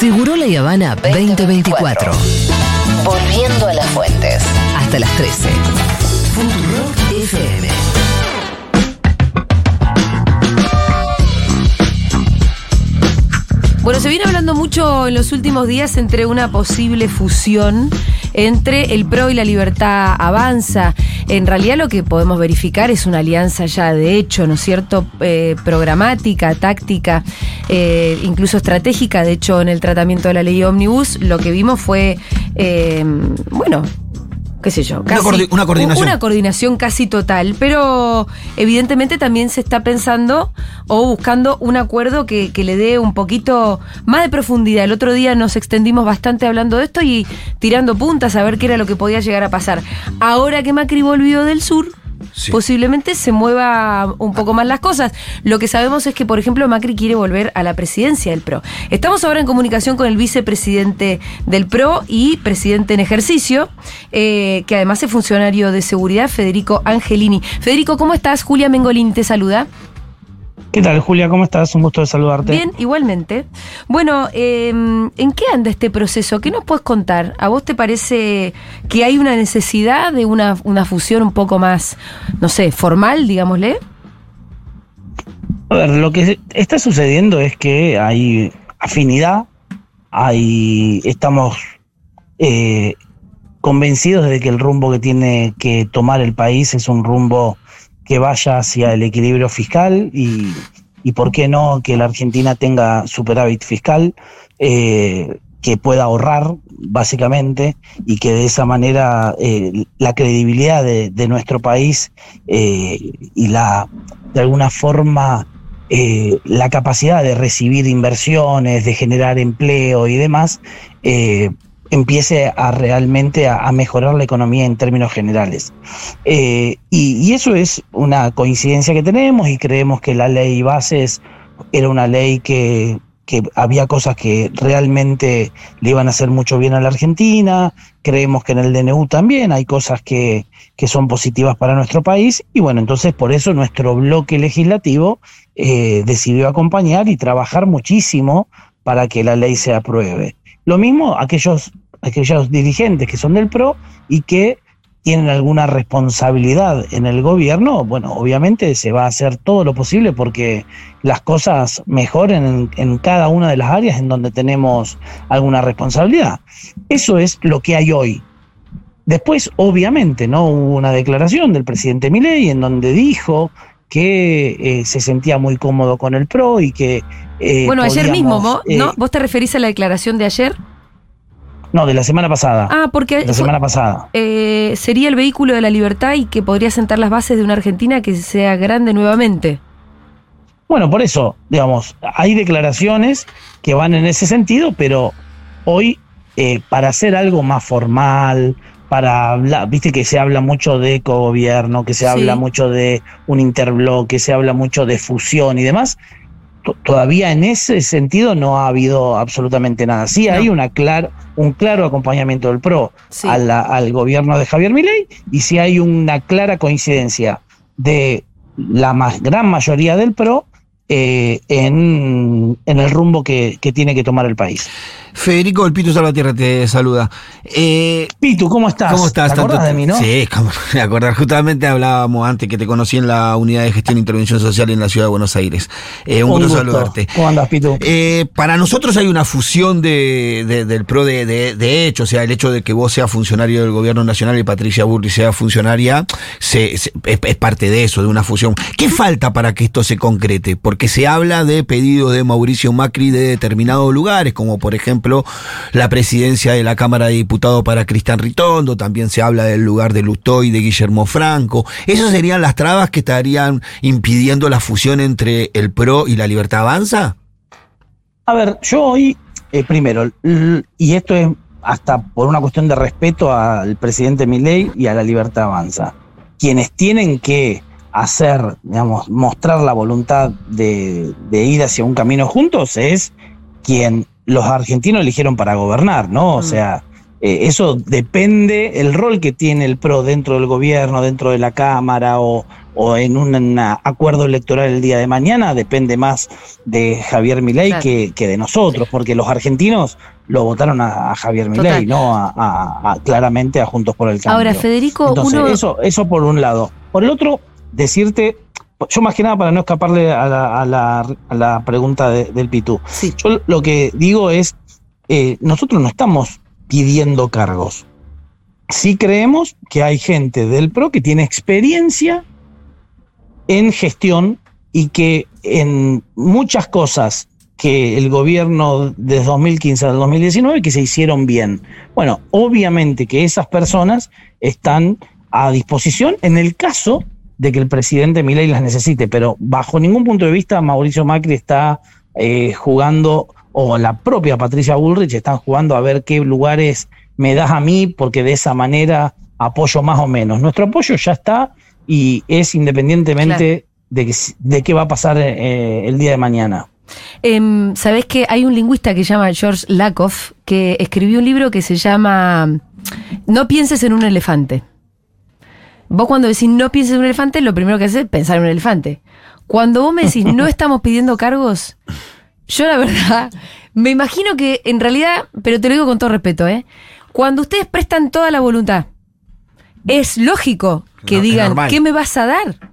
Seguro La Habana 2024. Volviendo a las fuentes. Hasta las 13. Futurock FM. Bueno, se viene hablando mucho en los últimos días entre una posible fusión entre el PRO y la libertad avanza. En realidad lo que podemos verificar es una alianza ya de hecho, ¿no es cierto? Eh, programática, táctica, eh, incluso estratégica. De hecho, en el tratamiento de la ley Omnibus lo que vimos fue, eh, bueno, qué sé yo, casi, Una coordi- una coordinación. Una coordinación casi total, pero evidentemente también se está pensando o buscando un acuerdo que, que le dé un poquito más de profundidad. El otro día nos extendimos bastante hablando de esto y tirando puntas a ver qué era lo que podía llegar a pasar. Ahora que Macri volvió del sur, Posiblemente se mueva un poco más las cosas. Lo que sabemos es que, por ejemplo, Macri quiere volver a la presidencia del PRO. Estamos ahora en comunicación con el vicepresidente del PRO y presidente en ejercicio, eh, que además es funcionario de seguridad, Federico Angelini. Federico, ¿cómo estás? Julia Mengolini te saluda. ¿Qué tal, Julia? ¿Cómo estás? Un gusto de saludarte. Bien, igualmente. Bueno, eh, ¿en qué anda este proceso? ¿Qué nos puedes contar? ¿A vos te parece que hay una necesidad de una, una fusión un poco más, no sé, formal, digámosle? A ver, lo que está sucediendo es que hay afinidad, hay, estamos eh, convencidos de que el rumbo que tiene que tomar el país es un rumbo que vaya hacia el equilibrio fiscal y, y por qué no que la Argentina tenga superávit fiscal, eh, que pueda ahorrar básicamente y que de esa manera eh, la credibilidad de, de nuestro país eh, y la de alguna forma la capacidad de recibir inversiones, de generar empleo y demás, empiece a realmente a, mejorar la economía en términos generales. Eh, y, y eso es una coincidencia que tenemos y creemos que la ley bases era una ley que, que había cosas que realmente le iban a hacer mucho bien a la Argentina, creemos que en el DNU también hay cosas que, que son positivas para nuestro país y bueno, entonces por eso nuestro bloque legislativo eh, decidió acompañar y trabajar muchísimo para que la ley se apruebe. Lo mismo aquellos, aquellos dirigentes que son del PRO y que tienen alguna responsabilidad en el gobierno, bueno, obviamente se va a hacer todo lo posible porque las cosas mejoren en, en cada una de las áreas en donde tenemos alguna responsabilidad. Eso es lo que hay hoy. Después, obviamente, no hubo una declaración del presidente Milei en donde dijo que eh, se sentía muy cómodo con el PRO y que... eh, bueno, ayer mismo, podíamos, ¿vos, eh, ¿no? ¿Vos te referís a la declaración de ayer? No, de la semana pasada. Ah, porque la semana pasada. eh, sería el vehículo de la libertad y que podría sentar las bases de una Argentina que sea grande nuevamente. Bueno, por eso, digamos, hay declaraciones que van en ese sentido, pero hoy, eh, para hacer algo más formal, para hablar, viste que se habla mucho de cogobierno, que se Sí. habla mucho de un interbloque, se habla mucho de fusión y demás, todavía en ese sentido no ha habido absolutamente nada. Sí No. hay una clar, un claro acompañamiento del PRO Sí. a la- al gobierno de Javier Milei y sí hay una clara coincidencia de la más, gran mayoría del PRO eh, en, en el rumbo que, que tiene que tomar el país. Federico El Pito Salvatierra te saluda. Eh, Pitu, ¿cómo estás? ¿Cómo estás? ¿Te acordás de mí, no? Sí, como me acordar. Justamente hablábamos antes que te conocí en la unidad de gestión e intervención social en la ciudad de Buenos Aires. Eh, un, gusto, saludarte. ¿Cómo andas, Pitu? Eh, para nosotros hay una fusión de, de- del PRO de, de, de hecho, o sea, el hecho de que vos seas funcionario del gobierno nacional y Patricia Burri sea funcionaria, se, se- es, es parte de eso, de una fusión. ¿Qué falta para que esto se concrete? Porque se habla de pedidos de Mauricio Macri de determinados lugares, como por ejemplo la presidencia de la Cámara de Diputados para Cristian Ritondo, también se habla del lugar de Lustó y de Guillermo Franco. Esas serían las trabas que estarían impidiendo la fusión entre el PRO y la Libertad Avanza. A ver, yo hoy, eh, primero, y esto es hasta por una cuestión de respeto al presidente Milei y a la libertad avanza, quienes tienen que hacer, digamos, mostrar la voluntad de ir hacia un camino juntos es quien los argentinos eligieron para gobernar, ¿no? O Mm. sea, eh, eso depende, el rol que tiene el PRO dentro del gobierno, dentro de la Cámara o, o en un acuerdo electoral el día de mañana depende más de Javier Milei que, de nosotros, porque los argentinos lo votaron a, Javier Milei, no a, claramente a Juntos por el Cambio. Ahora, Federico, eso, eso por un lado. Por el otro, decirte, yo más que nada para no escaparle a la, pregunta del Pitú, yo lo que digo es, eh, nosotros no estamos pidiendo cargos. Sí creemos que hay gente del PRO que tiene experiencia en gestión y que en muchas cosas que el gobierno desde 2015 al 2019 que se hicieron bien. Bueno, obviamente que esas personas están a disposición en el caso de que el presidente Milei las necesite, pero bajo ningún punto de vista Mauricio Macri está eh, jugando, o la propia Patricia Bullrich están jugando a ver qué lugares me das a mí, porque de esa manera apoyo más o menos. Nuestro apoyo ya está y es independientemente de, de qué va a pasar eh, el día de mañana. Eh, Sabes que hay un lingüista que se llama George Lakoff que escribió un libro que se llama No pienses en un elefante. Vos cuando decís no pienses en un elefante, lo primero que haces es pensar en un elefante. Cuando vos me decís no estamos pidiendo cargos, yo la verdad me imagino que en realidad, pero te lo digo con todo respeto, ¿eh? Cuando ustedes prestan toda la voluntad, es lógico que digan, ¿qué me vas a dar?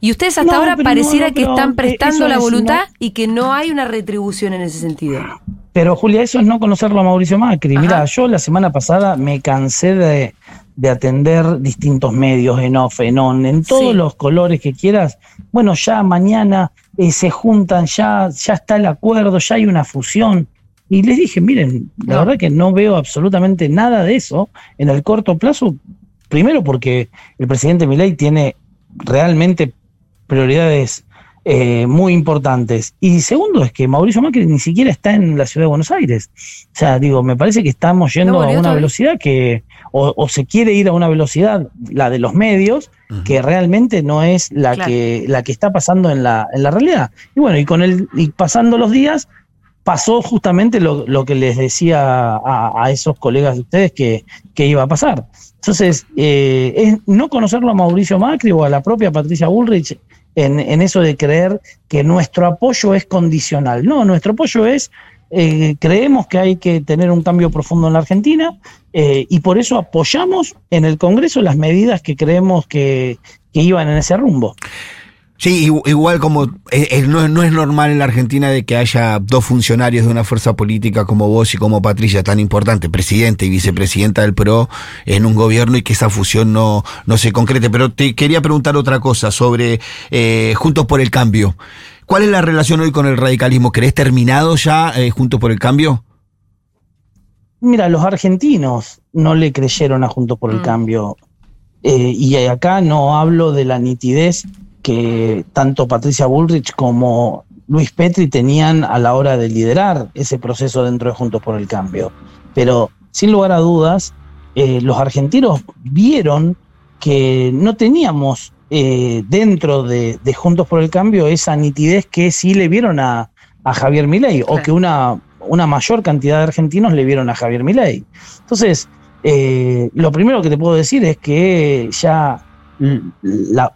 Y ustedes hasta ahora pareciera que están prestando la voluntad y que no hay una retribución en ese sentido. Pero Julia, eso es no conocerlo a Mauricio Macri. Mira, yo la semana pasada me cansé de, atender distintos medios en off, en on, en todos los colores que quieras. Bueno, ya mañana eh, se juntan, ya, ya está el acuerdo, ya hay una fusión. Y les dije, miren, la verdad que no veo absolutamente nada de eso en el corto plazo. Primero porque el presidente Milei tiene realmente prioridades eh, muy importantes. Y segundo es que Mauricio Macri ni siquiera está en la ciudad de Buenos Aires. O sea, digo, me parece que estamos yendo a una velocidad que, o, se quiere ir a una velocidad, la de los medios, que realmente no es la que, la que está pasando en la, en la realidad. Y bueno, y con el, y pasando los días, pasó justamente lo, que les decía a, esos colegas de ustedes que, que iba a pasar. Entonces, eh, es no conocerlo a Mauricio Macri o a la propia Patricia Bullrich en, eso de creer que nuestro apoyo es condicional. No, nuestro apoyo es, eh, creemos que hay que tener un cambio profundo en la Argentina eh, y por eso apoyamos en el Congreso las medidas que creemos que, que iban en ese rumbo. Sí, igual como eh, no, es normal en la Argentina de que haya dos funcionarios de una fuerza política como vos y como Patricia, tan importante, presidente y vicepresidenta del PRO, en un gobierno y que esa fusión no, no se concrete. Pero te quería preguntar otra cosa sobre eh, Juntos por el Cambio. ¿Cuál es la relación hoy con el radicalismo? ¿Crees terminado ya eh, Juntos por el Cambio? Mira, los argentinos no le creyeron a Juntos por el mm. Cambio. y acá no hablo de la nitidez que tanto Patricia Bullrich como Luis Petri tenían a la hora de liderar ese proceso dentro de Juntos por el Cambio. Pero sin lugar a dudas, eh, los argentinos vieron que no teníamos eh, dentro de, Juntos por el Cambio esa nitidez que sí le vieron a, Javier Milei, o que una, una mayor cantidad de argentinos le vieron a Javier Milei. Entonces, eh, lo primero que te puedo decir es que ya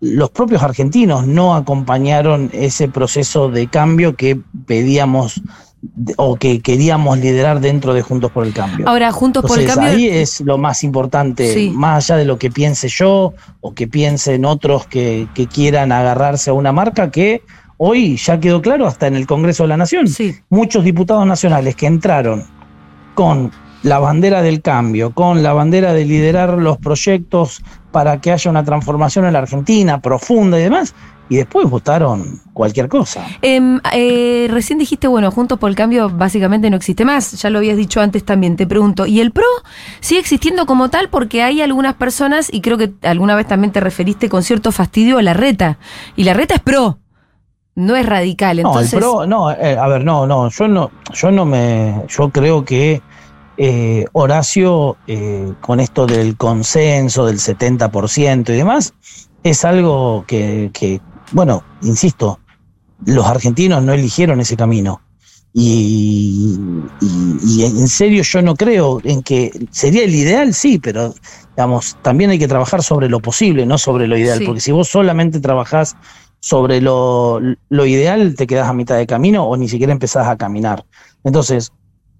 los propios argentinos no acompañaron ese proceso de cambio que pedíamos o que queríamos liderar dentro de Juntos por el Cambio. Ahora, Juntos por el Cambio. Ahí es lo más importante, más allá de lo que piense yo o que piensen otros que, quieran agarrarse a una marca que hoy ya quedó claro hasta en el Congreso de la Nación. Muchos diputados nacionales que entraron con la bandera del cambio, con la bandera de liderar los proyectos para que haya una transformación en la Argentina profunda y demás, y después votaron cualquier cosa. Em, eh, recién dijiste, bueno, Juntos por el Cambio básicamente no existe más, ya lo habías dicho antes también, te pregunto, ¿y el PRO sigue existiendo como tal? Porque hay algunas personas, y creo que alguna vez también te referiste con cierto fastidio a la reta, y la reta es PRO. No es radical, entonces. No, el PRO, no, eh, a ver, no, no, yo no, yo no me, yo creo que eh, Horacio, eh, con esto del consenso del 70% y demás, es algo que, bueno, insisto, los argentinos no eligieron ese camino. Y, en serio yo no creo en que sería el ideal, sí, pero digamos, también hay que trabajar sobre lo posible, no sobre lo ideal, Sí. porque si vos solamente trabajás sobre lo, lo ideal, te quedás a mitad de camino o ni siquiera empezás a caminar. Entonces,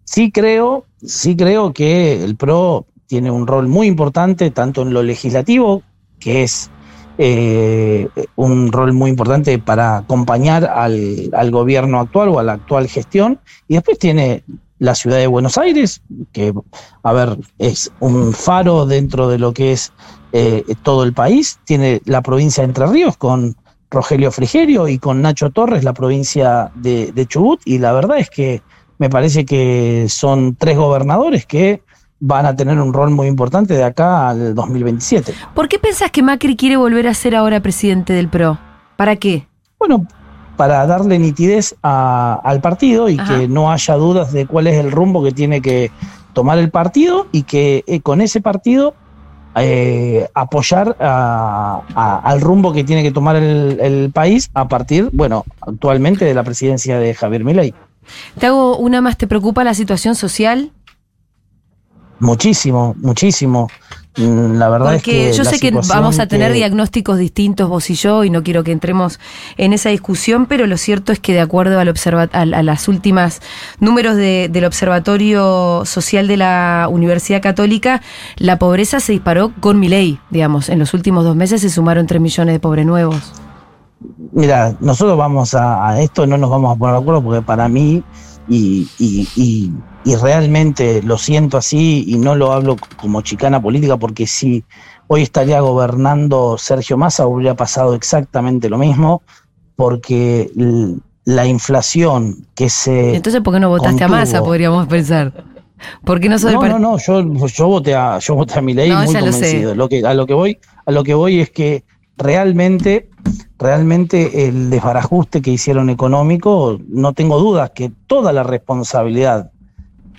sí creo, sí creo que el PRO tiene un rol muy importante, tanto en lo legislativo, que es eh, un rol muy importante para acompañar al, al gobierno actual o a la actual gestión, y después tiene la ciudad de Buenos Aires, que, a ver, es un faro dentro de lo que es eh, todo el país, tiene la provincia de Entre Ríos con Rogelio Frigerio y con Nacho Torres, la provincia de, de Chubut, y la verdad es que me parece que son tres gobernadores que van a tener un rol muy importante de acá al 2027. ¿Por qué pensás que Macri quiere volver a ser ahora presidente del PRO? ¿Para qué? Bueno, para darle nitidez a- al partido y Ajá. que no haya dudas de cuál es el rumbo que tiene que tomar el partido y que eh, con ese partido eh, apoyar a- a- al rumbo que tiene que tomar el, el país a partir, bueno, actualmente de la presidencia de Javier Milei. Te hago una más, ¿te preocupa la situación social? Muchísimo, muchísimo. Mm, La verdad Porque es que yo sé que vamos a tener que- diagnósticos distintos vos y yo y no quiero que entremos en esa discusión, pero lo cierto es que de acuerdo al observa a, a las últimas números de- del Observatorio Social de la Universidad Católica, la pobreza se disparó con mi ley, digamos. En los últimos dos meses se sumaron 3 millones de pobres nuevos. Mira, nosotros vamos a, a esto, no nos vamos a poner de acuerdo porque para mí, y, y- y- y realmente lo siento así y no lo hablo como chicana política porque si hoy estaría gobernando Sergio Massa hubiera pasado exactamente lo mismo porque la inflación que se... Entonces, ¿por qué no votaste a. Massa? Podríamos pensar. ¿Por qué no sos No, no, no, yo, yo voté a, yo voté a mi ley No, muy ya lo convencido. Lo que, a lo que voy, a lo que voy es que realmente, realmente el desbarajuste que hicieron económico, no tengo dudas que toda la responsabilidad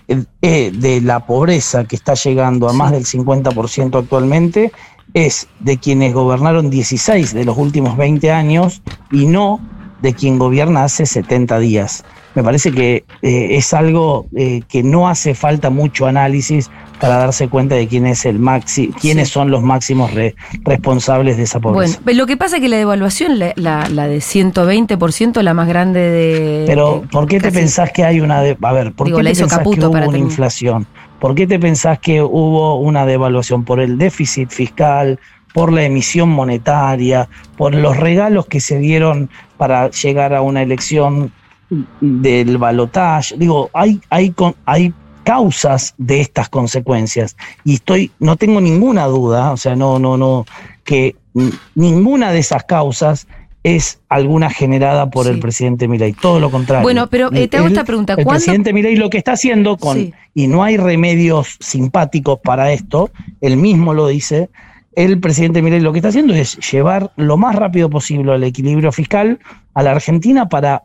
eh, de la pobreza que está llegando a más del 50% actualmente es de quienes gobernaron 16 de los últimos 20 años y no de quien gobierna hace 70 días. Me parece que eh, es algo eh, que no hace falta mucho análisis para darse cuenta de quién es el maxi, quiénes Sí. son los máximos re- responsables de esa pobreza. Bueno, lo que pasa es que la devaluación, la, la, la de 120%, la más grande de... Pero, ¿por qué te pensás que hay una de, a ver, ¿por Digo, qué la te hizo pensás Caputo que hubo para una inflación? ¿Por qué te pensás que hubo una devaluación? Por el déficit fiscal, por la emisión monetaria, por los regalos que se dieron para llegar a una elección del balotaje. Digo, hay, hay, hay causas de estas consecuencias y estoy, no tengo ninguna duda, o sea, no, no, no, que ninguna de esas causas es alguna generada por Sí. el presidente Milei, todo lo contrario. Bueno, pero eh, te hago esta pregunta. el ¿Cuándo presidente Milei lo que está haciendo con Sí. y no hay remedios simpáticos para esto, él mismo lo dice. El presidente Milei lo que está haciendo es llevar lo más rápido posible al equilibrio fiscal a la Argentina para,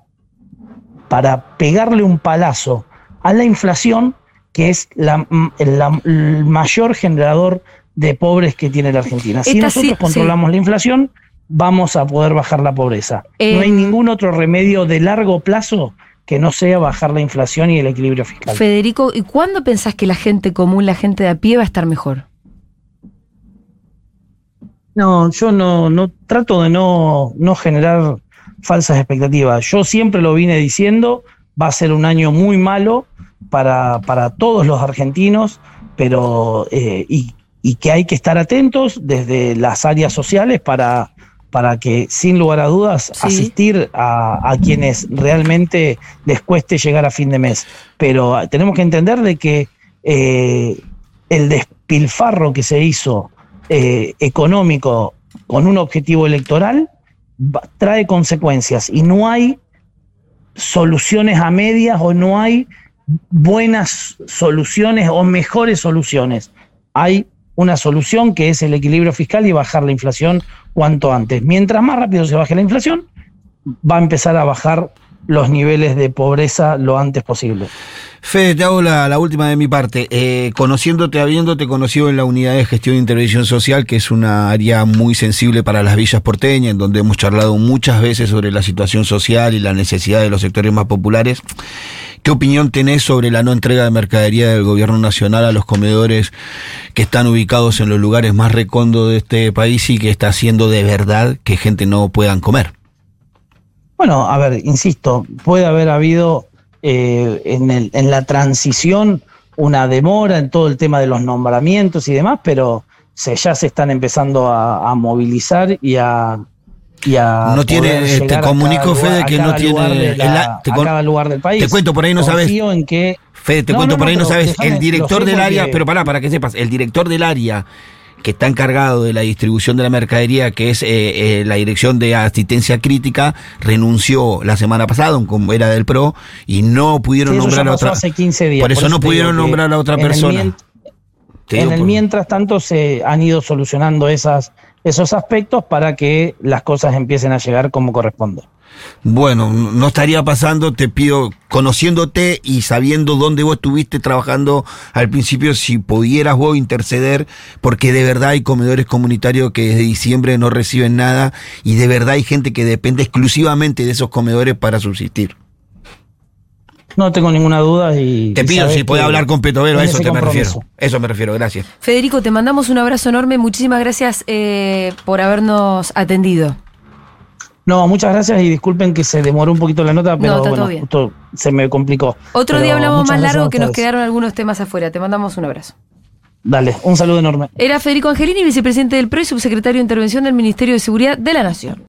para pegarle un palazo a la inflación, que es la- la- el mayor generador de pobres que tiene la Argentina. Si Esta sí- nosotros controlamos la inflación, vamos a poder bajar la pobreza. Eh, no hay ningún otro remedio de largo plazo que no sea bajar la inflación y el equilibrio fiscal. Federico, ¿y cuándo pensás que la gente común, la gente de a pie va a estar mejor? No, yo no, no trato de no, no generar falsas expectativas. Yo siempre lo vine diciendo, va a ser un año muy malo para, para todos los argentinos, pero eh, y, y que hay que estar atentos desde las áreas sociales para, para que, sin lugar a dudas, Sí. asistir a, a quienes realmente les cueste llegar a fin de mes. Pero ah, tenemos que entender de que eh, el despilfarro que se hizo eh, económico con un objetivo electoral trae consecuencias y no hay soluciones a medias o no hay buenas soluciones o mejores soluciones. Hay una solución que es el equilibrio fiscal y bajar la inflación cuanto antes. Mientras más rápido se baje la inflación, va a empezar a bajar los niveles de pobreza lo antes posible. Fede, te hago la, última de mi parte. Eh, conociéndote, habiéndote conocido en la unidad de gestión e intervención social, que es una área muy sensible para las villas porteñas, en donde hemos charlado muchas veces sobre la situación social y la necesidad de los sectores más populares, ¿Qué opinión tenés sobre la no entrega de mercadería del gobierno nacional a los comedores que están ubicados en los lugares más recondos de este país y que está haciendo de verdad que gente no puedan comer? Bueno, a ver, insisto, puede haber habido eh, en, el, en la transición una demora en todo el tema de los nombramientos y demás, pero se, ya se están empezando a, a movilizar y a, y a no tiene poder te a comunico Fede que no tiene la- a- te a con- cada lugar del país. te cuento por ahí no sabes en que Fede, te No, cuento no, por ahí no, sabes déjame, el director del área pero pará para que sepas el director del área que está encargado de la distribución de la mercadería, que es eh, eh, la dirección de asistencia crítica, renunció la semana pasada, como era del PRO, y no pudieron Sí, nombrar a otra. hace 15 días, por eso por no eso pudieron nombrar a otra en el persona. en el por- mientras tanto se han ido solucionando esas, esos aspectos para que las cosas empiecen a llegar como corresponde. Bueno, no estaría pasando, te pido, conociéndote y sabiendo dónde vos estuviste trabajando al principio, si pudieras vos interceder, porque de verdad hay comedores comunitarios que desde diciembre no reciben nada y de verdad hay gente que depende exclusivamente de esos comedores para subsistir. No tengo ninguna duda y... Te pido si puedes hablar con Petovero, a eso te me refiero. Eso me refiero, gracias. Federico, te mandamos un abrazo enorme. Muchísimas gracias eh, por habernos atendido. No, muchas gracias y disculpen que se demoró un poquito la nota, pero bueno, justo se me complicó. Otro Pero día hablamos más largo que nos quedaron algunos temas afuera. Te mandamos un abrazo. Dale, un saludo enorme. Era Federico Angelini, vicepresidente del PRO y subsecretario de Intervención del Ministerio de Seguridad de la Nación.